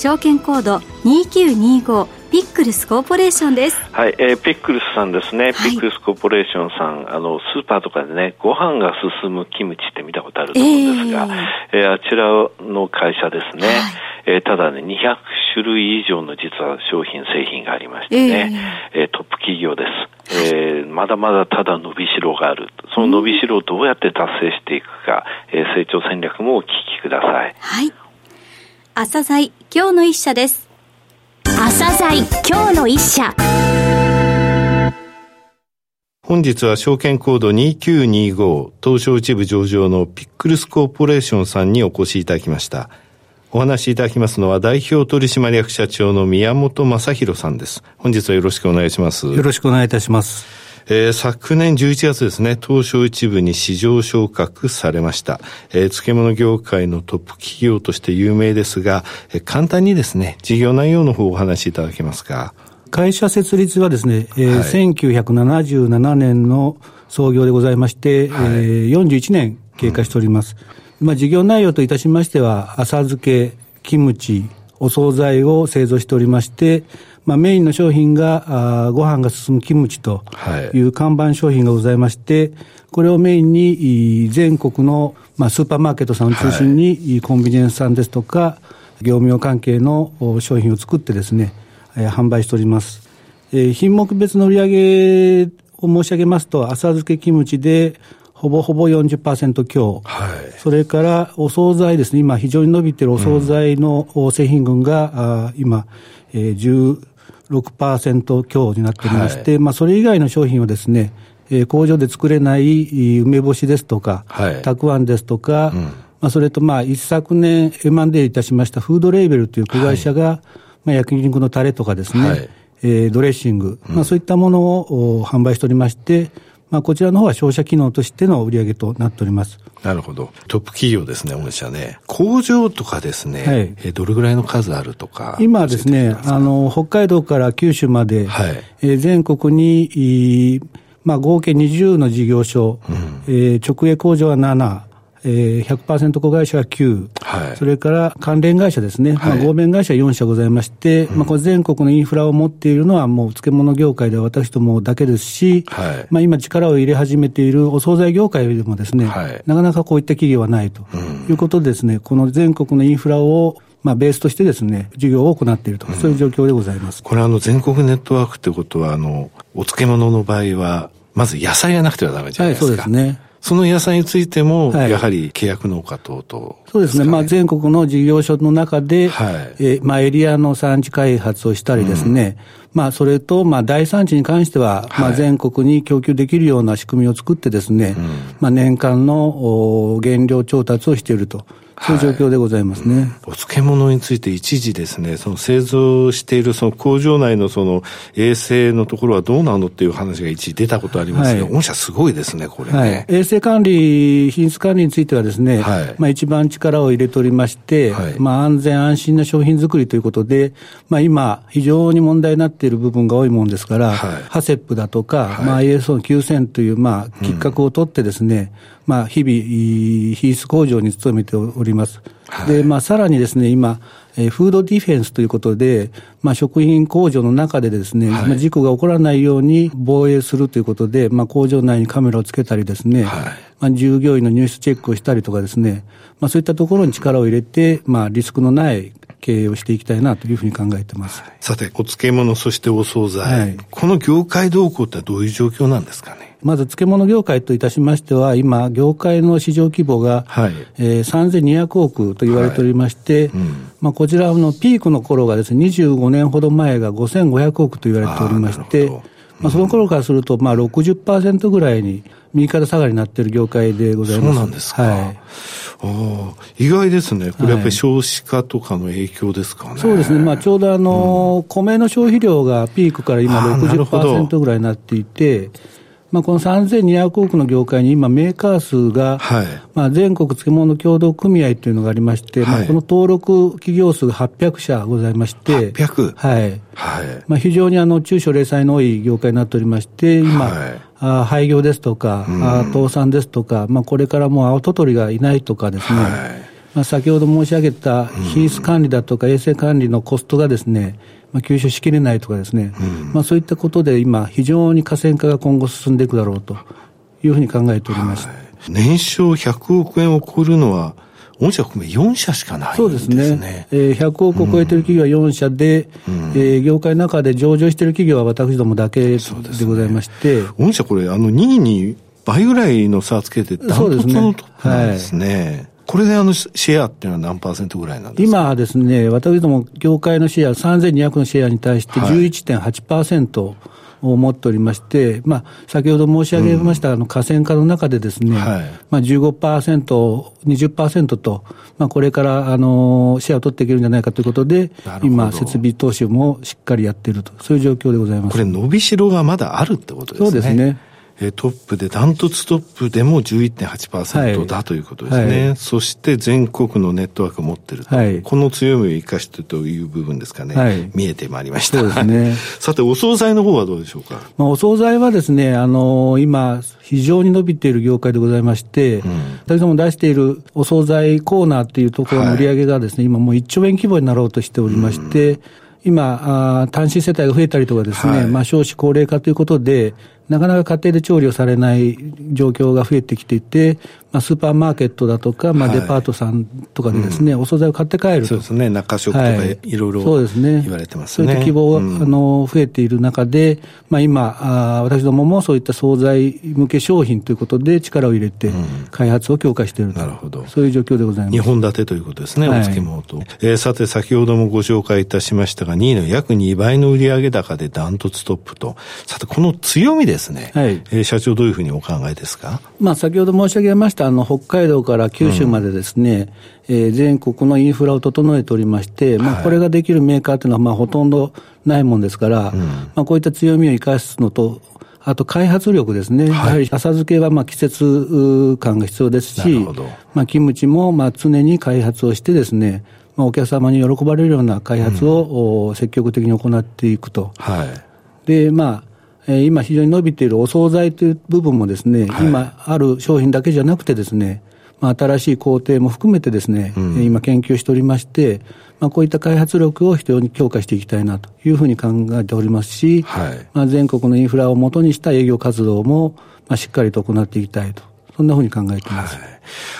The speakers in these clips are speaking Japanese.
証券コード2925ピックルスコーポレーションです。はい、えー、ピックルスさんですね。はい、ピックルスコーポレーションさん、あの、スーパーとかでね、ご飯が進むキムチって見たことあると思うんですが、えー、えー、あちらの会社ですね。はい、えー、ただね、200種類以上の実は商品、製品がありましてね、えー、えー、トップ企業です。えー、まだまだただ伸びしろがある。その伸びしろをどうやって達成していくか、えー、成長戦略もお聞きください。はい。朝鮮今日の一社です。朝鮮今日の一社。本日は証券コード2925東証一部上場のピックルスコーポレーションさんにお越しいただきました。お話しいただきますのは代表取締役社長の宮本正弘さんです。本日はよろしくお願いします。よろしくお願いいたします。えー、昨年11月ですね、東証一部に市場昇格されました。えー、漬物業界のトップ企業として有名ですが、えー、簡単にですね、事業内容の方をお話しいただけますか？会社設立はですね、えーはい、1977年の創業でございまして、はい、えー、41年経過しております。うん、まあ、事業内容といたしましては、浅漬け、キムチ、お惣菜を製造しておりまして、まあ、メインの商品が、あご飯が進むキムチという看板商品がございまして、これをメインに全国の、まあ、スーパーマーケットさんを中心に、コンビニエンスさんですとか、業務用関係の商品を作ってですね、えー、販売しております。えー、品目別の売上を申し上げますと、浅漬けキムチで、ほぼほぼ40%強、はい、それからお惣菜ですね、今、非常に伸びているお惣菜の製品群が、うん、あ今、えー、16%強になっておりまして、はい、まあ、それ以外の商品をですね、えー、工場で作れない梅干しですとか、はい、たくあんですとか、うん、まあ、それとまあ一昨年 M&A いたしましたフードレーベルという子会社が、はい、まあ、焼肉のタレとかですね、はい、えー、ドレッシング、うん、まあ、そういったものを販売しておりまして、まあ、こちらの方は商社機能としての売り上げとなっております。なるほど。トップ企業ですね、御社ね。工場とかですね、はい、えどれぐらいの数あるとか。今ですね、あの、北海道から九州まで、はい、えー、全国に、まあ、合計20の事業所、うん、えー、直営工場は7、えー、100%子会社は9、はい、それから関連会社ですね、はい、まあ、合弁会社4社ございまして、うん、まあ、これ全国のインフラを持っているのは、もう漬物業界では私どもだけですし、はい、まあ、今、力を入れ始めているお惣菜業界でもですね、なかなかこういった企業はないということでですね、この全国のインフラをまあ、ベースとしてですね、事業を行っていると、うん、そういう状況でございます。これあの、全国ネットワークってことは、あの、お漬物の場合は、まず野菜がなくてはダメじゃないですか。はい、そうですね。その野菜についても、やはり契約農家等々、ね、そうですね。まあ、全国の事業所の中で、はい、えまあ、エリアの産地開発をしたりですね、うん、まあ、それと、まあ、大産地に関しては、まあ、全国に供給できるような仕組みを作ってですね、うん、まあ、年間の原料調達をしていると。そういう状況でございますね。はい、お漬物について一時ですね、その製造しているその工場内のその衛生のところはどうなのっていう話が一時出たことありますが、はい、御社すごいですね、これね、はい、衛生管理、品質管理についてはですね、はい、まあ一番力を入れておりまして、はい、まあ安全安心な商品作りということで、まあ今非常に問題になっている部分が多いもんですから、はい、ハセップだとか、はい、まあ ISO9000 というまあきっかけを取ってですね、うんまあ、日々、品質向上に努めております。はい、で、まあ、さらにですね、今、えー、フードディフェンスということで、まあ、食品工場の中でですね、はい、まあ、事故が起こらないように防衛するということで、まあ、工場内にカメラをつけたりですね、はい、まあ、従業員の入室チェックをしたりとかですね、まあ、そういったところに力を入れて、まあ、リスクのない経営をしていきたいなというふうに考えてます。さて、お漬物、そしてお惣菜、はい、この業界動向ってどういう状況なんですかね？まず漬物業界といたしましては、今、業界の市場規模が、はい。えー、3200億と言われておりまして、はいうん、まあ、こちらのピークの頃がですね、25年ほど前が5500億と言われておりまして、まあ、その頃からすると、まあ60%ぐらいに右肩下がりになっている業界でございます。そうなんですか。はい。あ意外ですね、これやっぱり少子化とかの影響ですかね。はい、そうですね、まあ、ちょうどあの、うん、米の消費量がピークから今60%ぐらいになっていて、まあ、この3200億の業界に今、メーカー数が、はい、まあ、全国漬物協同組合というのがありまして、はい、まあ、この登録企業数が800社ございまして、800? はい。はい。まあ、非常にあの中小零細の多い業界になっておりまして、今、はい、あ廃業ですとか、うん、あ倒産ですとか、まあ、これからもう青トトリがいないとかですね、はい、まあ、先ほど申し上げた品質管理だとか衛生管理のコストがですね、まあ、吸収しきれないとかですね、うん、まあ、そういったことで今、非常に河川化が今後進んでいくだろうというふうに考えております。はい、年商100億円を超えるのは、御社含め4社しかない。そうですね。えー、100億を超えている企業は4社で、うん、えー、業界の中で上場している企業は私どもだけでございまして。ね、御社これ、あの、2位に倍ぐらいの差をつけて、ダントツのトップなんですね。これであのシェアっていうのは何パーセントぐらいなんですか？今はですね、私ども業界のシェア、3200のシェアに対して11.8%、はい。を持っておりまして、まあ、先ほど申し上げました、あの河川化の中でですね、はい。まあ15%、20%と、まあ、これからあのシェアを取っていけるんじゃないかということで、今、設備投資もしっかりやっていると、そういう状況でございます。これ、伸びしろがまだあるってことですね。そうですね。えトップで、ダントツトップでも11.8%だ、はい、ということですね、はい、そして全国のネットワークを持ってると、はい、この強みを生かしてという部分ですかね、見えてまいりました。そうですね。さて、お惣菜の方はどうでしょうか？まあ、お惣菜はですね、あのー、今、非常に伸びている業界でございまして、うん、私ども出しているお惣菜コーナーっていうところの売り上げがですね、今もう1兆円規模になろうとしておりまして、うん。今、あ単身世帯が増えたりとかですね、はい、まあ少子高齢化ということで、なかなか家庭で調理をされない状況が増えてきていて、まあ、スーパーマーケットだとか、まあ、デパートさんとかでですね、はいうん、お惣菜を買って帰るそうですね、中食とかい。ろいろ、そうですね、言われてますね。そういった希望が、うん、あの増えている中で、まあ、今あ、私どももそういった惣菜向け商品ということで力を入れて、開発を強化していると、なるほど。そういう状況でございます。2本立てということですね、お漬物と。えー、さて、先ほどもご紹介いたしましたが、2位の約2倍の売上高でダントツトップと。さて、この強みですね。はい。えーー、社長、どういうふうにお考えですか、まあ、先ほど申し上げました、あの北海道から九州までですね、うん、えー、全国のインフラを整えておりまして、まあ、これができるメーカーというのは、まあ、ほとんどないもんですから、うん、まあ、こういった強みを生かすのと、あと開発力ですね、はい、やはり浅漬けはまあ季節感が必要ですし、まあ、キムチもまあ常に開発をしてですね、まあ、お客様に喜ばれるような開発を、積極的に行っていくと。はい、で、まあ、え今非常に伸びているお惣菜という部分もですね、はい、今ある商品だけじゃなくてですね、まあ、新しい工程も含めてですね、うん、今研究しておりまして、まあ、こういった開発力を非常に強化していきたいなというふうに考えておりますし、はい、まあ、全国のインフラをもとにした営業活動も、まあ、しっかりと行っていきたいとそんなふうに考えています。はい、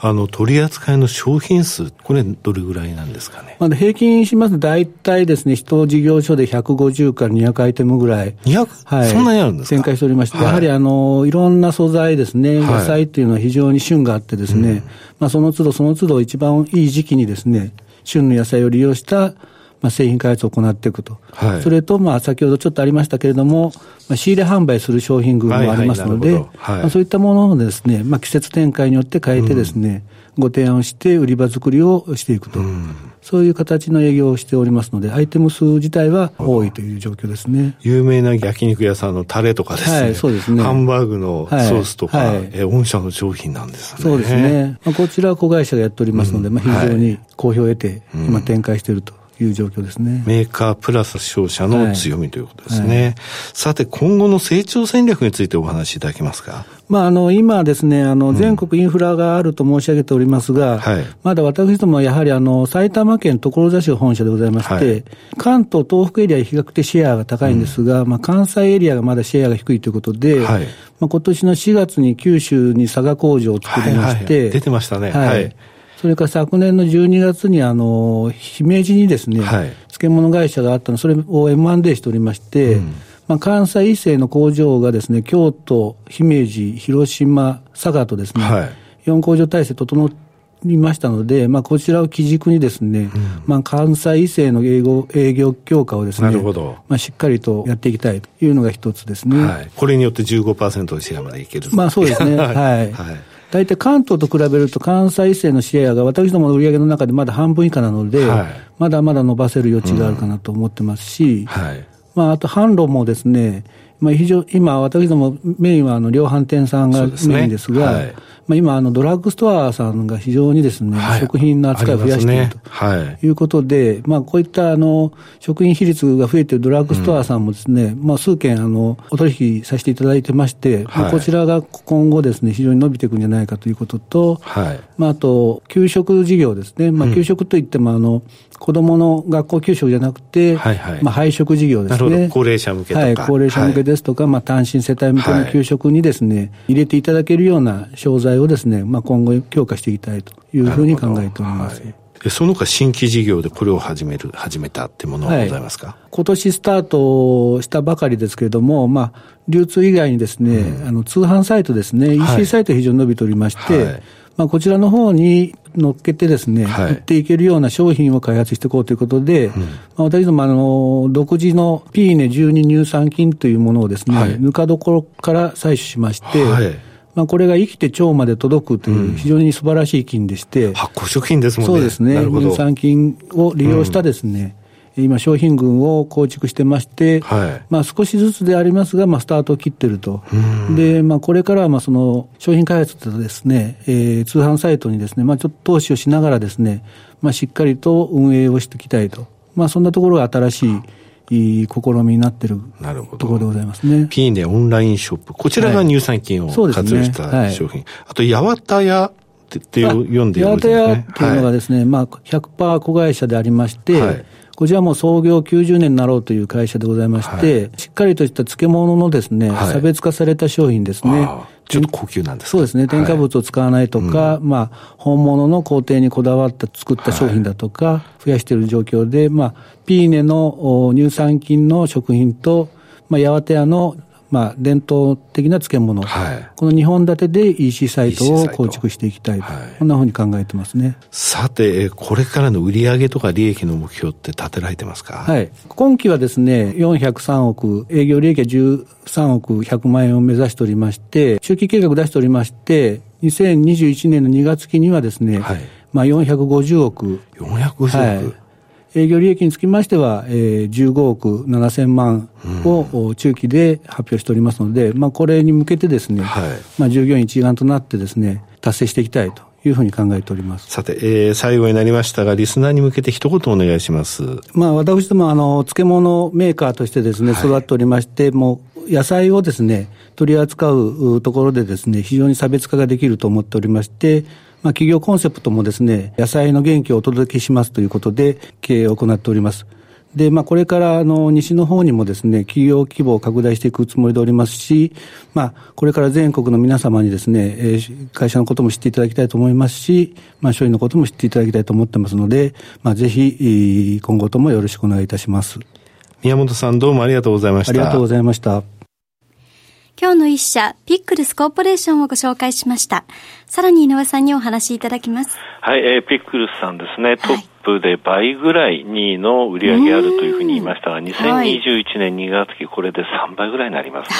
あの、取り扱いの商品数、これ、どれぐらいなんですかね？まあ、平均しますと、大体ですね、一事業所で150から200アイテムぐらい。200? はい。そんなにあるんですか？展開しておりまして、はい、やはり、あの、いろんな素材ですね、野菜っていうのは非常に旬があってですね、うん、まあ、その都度その都度一番いい時期にですね、旬の野菜を利用したまあ、製品開発を行っていくと、はい、それと、まあ、先ほどちょっとありましたけれども、まあ、仕入れ販売する商品群もありますので、まあ、そういったものをですね、まあ、季節展開によって変えてですね、うん、ご提案をして売り場作りをしていくと。うんそういう形の営業をしておりますので、アイテム数自体は多いという状況ですね。有名な焼肉屋さんのタレとかですね。はい、そうですね。ハンバーグのソースとか、はい、え御社の商品なんですね。そうですね。まあ、こちらは子会社がやっておりますので、うん、まあ、非常に好評を得て、今展開しているという状況ですね。メーカープラス商社の強みということですね。はい。はい、さて、今後の成長戦略についてお話しいただけますか？まあ、あの今ですね、あの全国インフラがあると申し上げておりますが、うんはい、まだ私どもやはりあの埼玉県所沢市本社でございまして、はい、関東、東北エリア比較的シェアが高いんですが、うん、まあ、関西エリアがまだシェアが低いということで、はい、まあ今年の4月に九州に佐賀工場を作りまして、出てましたね。はいそれから昨年の12月に、あの、姫路にですね、はい、漬物会社があったの、それを M&A しておりまして、うん、まあ、関西一斉の工場がですね、京都、姫路、広島、佐賀とですね、はい、4工場体制整っりましたので、まあ、こちらを基軸にですね、うん、まあ、関西異性の営業営業強化をですね、なるほど。まあ、しっかりとやっていきたいというのが一つですね。はい、これによって15%のシェアまでいけるまあそうですね。はい。はい大体関東と比べると関西異性のシェアが私どもの売り上げの中でまだ半分以下なので、はい、まだまだ伸ばせる余地があるかなと思ってますし、うんはい、まあ、あと販路もですね、まあ、非常今、私どもメインはあの量販店さんがメインですが、すねはい、まあ、今、あのドラッグストアさんが非常にですね、はい、食品の扱いを増やしていると、ね、い。うことで、まあ、こういったあの食品比率が増えているドラッグストアさんもですね、うん、まあ、数件あのお取引させていただいてまして、まあ、こちらが今後ですね、非常に伸びていくんじゃないかということと、まあ、あと、給食事業ですね、まあ、給食といってもあの、子どもの学校給食じゃなくて、はいはい、まあ、配食事業ですね。高齢者向けとか。はい、高齢者向けですとか、はい、まあ、単身世帯向けの給食にですね、入れていただけるような商材をですね、まあ、今後強化していきたいというふうに考えております。その他新規事業でこれを始める、始めたってものはございますか、はい、今年スタートしたばかりですけれども、まあ、流通以外にですね、うん、あの通販サイトですね、EC サイト非常に伸びておりまして、はいまあ、こちらの方に乗っけてですね、はい、売っていけるような商品を開発していこうということで、うん、まあ、私どもあの、独自のピーネ12乳酸菌というものをですね、はい、ぬか床から採取しまして、はい、まあ、これが生きて腸まで届くという非常に素晴らしい菌でして、うん、発酵食品ですもんね。そうですね。乳酸菌を利用したですね、今、商品群を構築してまして、はい、まあ、少しずつでありますが、まあ、スタートを切ってると、でまあ、これからはまあその商品開発とですね、えー、通販サイトにですね、まあ、ちょっと投資をしながらですね、まあ、しっかりと運営をしていきたいと、まあ、そんなところが新しい。いい試みになってるところでございますね。ピーネオンラインショップ。こちらが乳酸菌を活用した商品。はいあと、八幡屋って読んでるんですね。八幡屋っていうのがですね、はい、まあ、100%子会社でありまして、はいこちらも創業90年になろうという会社でございまして、はい、しっかりとした漬物のですね、はい、差別化された商品ですね。ちょっと高級なんですそうですね。添加物を使わないとか、はい、まあ、本物の工程にこだわった作った商品だとか、増やしている状況で、まあ、ピーネの乳酸菌の食品と、まあ、ヤワテ屋のまあ、伝統的な漬物、はい、この2本立てで EC サイトを構築していきたいと、はい、こんなふうに考えてますね。さて、これからの売上とか利益の目標って立てられてますか？はい。今期はですね、403億、営業利益は13億100万円を目指しておりまして、中期計画出しておりまして、2021年の2月期にはですね、はい、まあ450億。450億、はい営業利益につきましては、えー、15億7000万を中期で発表しておりますので、うん、まあ、これに向けてですね、はい、まあ、従業員一丸となってですね、達成していきたいというふうに考えております。さて、えー、最後になりましたが、リスナーに向けて一言お願いします。まあ、私ども、あの、漬物メーカーとしてですね、育っておりまして、はい、もう、野菜をですね、取り扱うところでですね、非常に差別化ができると思っておりまして、まあ、企業コンセプトもですね、野菜の元気をお届けしますということで、経営を行っております。で、まあ、これからあの西の方にもですね、企業規模を拡大していくつもりでおりますし、まあ、これから全国の皆様にですね、えー、会社のことも知っていただきたいと思いますし、まあ、商品のことも知っていただきたいと思ってますので、まあ、ぜひ、今後ともよろしくお願いいたします。宮本さんどうもありがとうございました。ありがとうございました。今日の一社、ピックルスコーポレーションをご紹介しました。さらに井上さんにお話しいただきます。はい、えー、ピックルスさんですね。トップで倍ぐらい2位の売り上げあるというふうに言いましたが、2021年2月期、これで3倍ぐらいになりますね、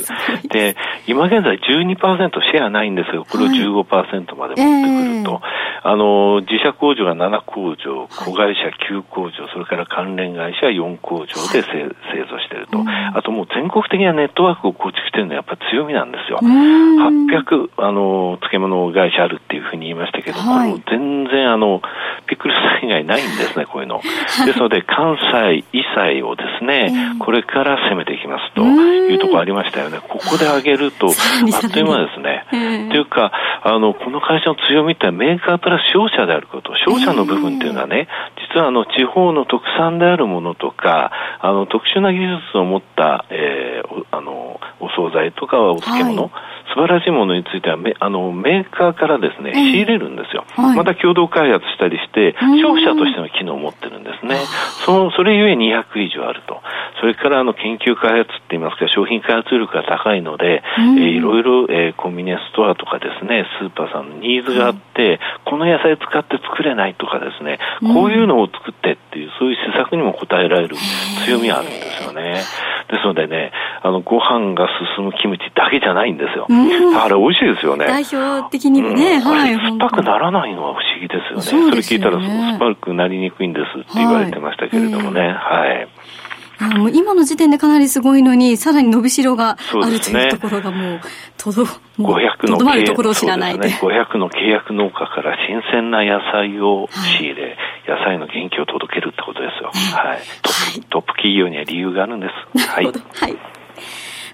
おそらく。で、今現在12%シェアないんですが、これを15%まで持ってくると、あの、自社工場が7工場、子会社9工場、それから関連会社4工場で製造していると。あともう全国的なネットワークを構築しているのはやっぱり強みなんですよ。800、あの、漬物会社あるっていうふうに言いましたけど、はい、全然あの、ピクルス以外ないんですね、こういうの。ですので、関西、異彩をですね、これから攻めていきますというところありましたよね。ここで上げると、あっという間ですね。というか、あの、この会社の強みってメーカープラス商社であること。商社の部分っていうのはね、実はあの、地方の特産であるものとか、あの、特殊な技術を持った、えー、あの、お惣菜とかお漬物、はい。素晴らしいものについてはメあのメーカーからですね、仕入れるんですよ、はい、また共同開発したりして、商社としての機能を持ってるんですですね。その、それゆえ200以上あると。それからあの研究開発って言いますか、商品開発力が高いので、うん、えー、いろいろ、えー、コンビニエンスストアとかですね、スーパーさんのニーズがあって、うん、この野菜使って作れないとかですね、こういうのを作ってっていう、そういう施策にも応えられる強みがあるんですよね。ですのでね、あの、ご飯が進むキムチだけじゃないんですよ。うん、あれ美味しいですよね。代表的にもね、うん、はい。酸っぱくならないのは不思議ですよね。そ、ね、れ聞いたら酸っぱくなりにくいんですって言われてましたけれどもね。はい。はいもう今の時点でかなりすごいのに、さらに伸びしろがあるというところがもう、とど、もう、500の、まるところを知らないで。ね、500の契約農家から新鮮な野菜を仕入れ、はい、野菜の元気を届けるってことですよ。はい。トップ、トップ企業には理由があるんです。はい。はい。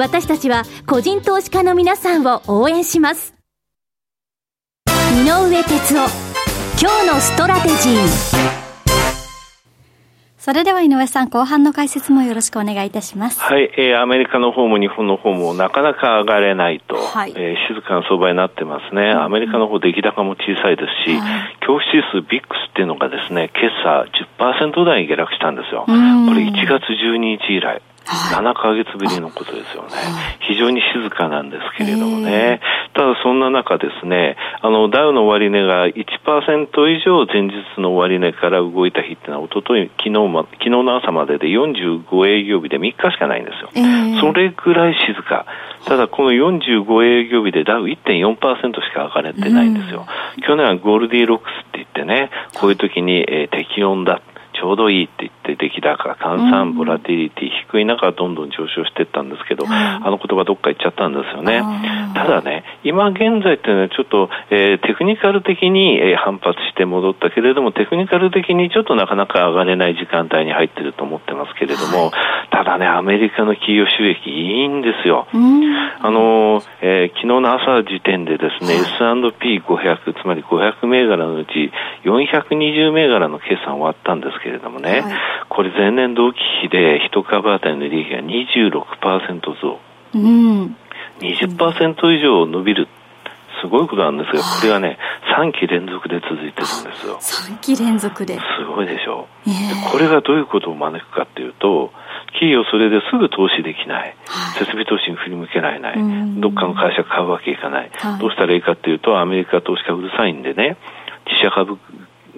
私たちは個人投資家の皆さんを応援します井上哲夫今日のストラテジーそれでは井上さん、後半の解説もよろしくお願いいたします。はい、えー、アメリカの方も日本の方もなかなか上がれないと、はい、えー、静かな相場になってますね。アメリカの方出来高も小さいですし、はい、恐怖指数 VIX っていうのがですね、今朝10%台に下落したんですよ。これ1月12日以来。7ヶ月ぶりのことですよね。非常に静かなんですけれどもね。ただそんな中ですね、あの、ダウの終値が1%以上前日の終値から動いた日っていうのは、おととい、昨日ま、昨日の朝までで45営業日で3日しかないんですよ。えー、それぐらい静か。ただこの45営業日でダウ1.4%しか上がれてないんですよ。うん、去年はゴールディロックスって言ってね、こういう時に、えー、適温だ。ちょうどいいって言って出来高、換算、ボラティリティ、低い中どんどん上昇していったんですけど、あの言葉どっか行っちゃったんですよね。ただね、今現在っていうのはちょっと、えー、テクニカル的に、えー、反発して戻ったけれども、テクニカル的にちょっとなかなか上がれない時間帯に入ってると思ってますけれども、ただね、アメリカの企業収益いいんですよ。あの、えー、昨日の朝時点でですね、S&P500、つまり500銘柄のうち420銘柄の決算終わったんですけれどもね、はい、これ前年同期比で1株当たりの利益が26%増。うん、20%以上伸びるすごいことなんですが、これがね、3期連続で続いてるんですよ。3期連続で。すごいでしょう、えー、これがどういうことを招くかっていうと、企業それですぐ投資できない。はい、設備投資に振り向けられない。どっかの会社買うわけいかない。はい、どうしたらいいかっていうと、アメリカ投資家うるさいんでね、自社株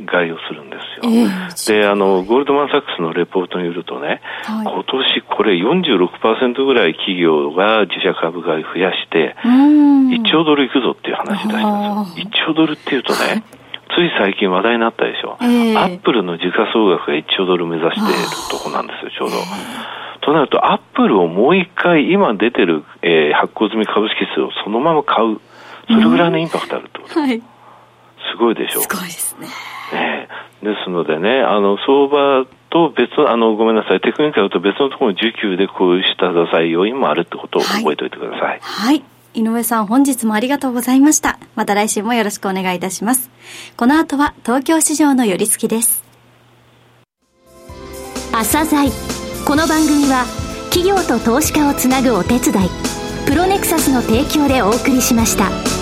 買いをするんですよ。えー、で、あの、ゴールドマン・サックスのレポートによるとね、はい、今年これ46%ぐらい企業が自社株買い増やして、1兆ドルいくぞっていう話出したんですよ。1兆ドルっていうとね、つい最近話題になったでしょ。えー、アップルの時価総額が1兆ドル目指しているとこなんですよ、ちょうど。となると、アップルをもう一回、今出てる、えー、発行済み株式数をそのまま買う。それぐらいのインパクトあるってこと。はい。すごいでしょう。すごいですね。ねですのでね、あの、相場と別、あの、ごめんなさい、テクニカルと別のところの需給でこういう下支え要因もあるってことを覚えておいてください。はい、はい井上さん本日もありがとうございました。また来週もよろしくお願いいたします。この後は東京市場の寄り付きです。朝鮮この番組は企業と投資家をつなぐお手伝い、プロネクサスの提供でお送りしました。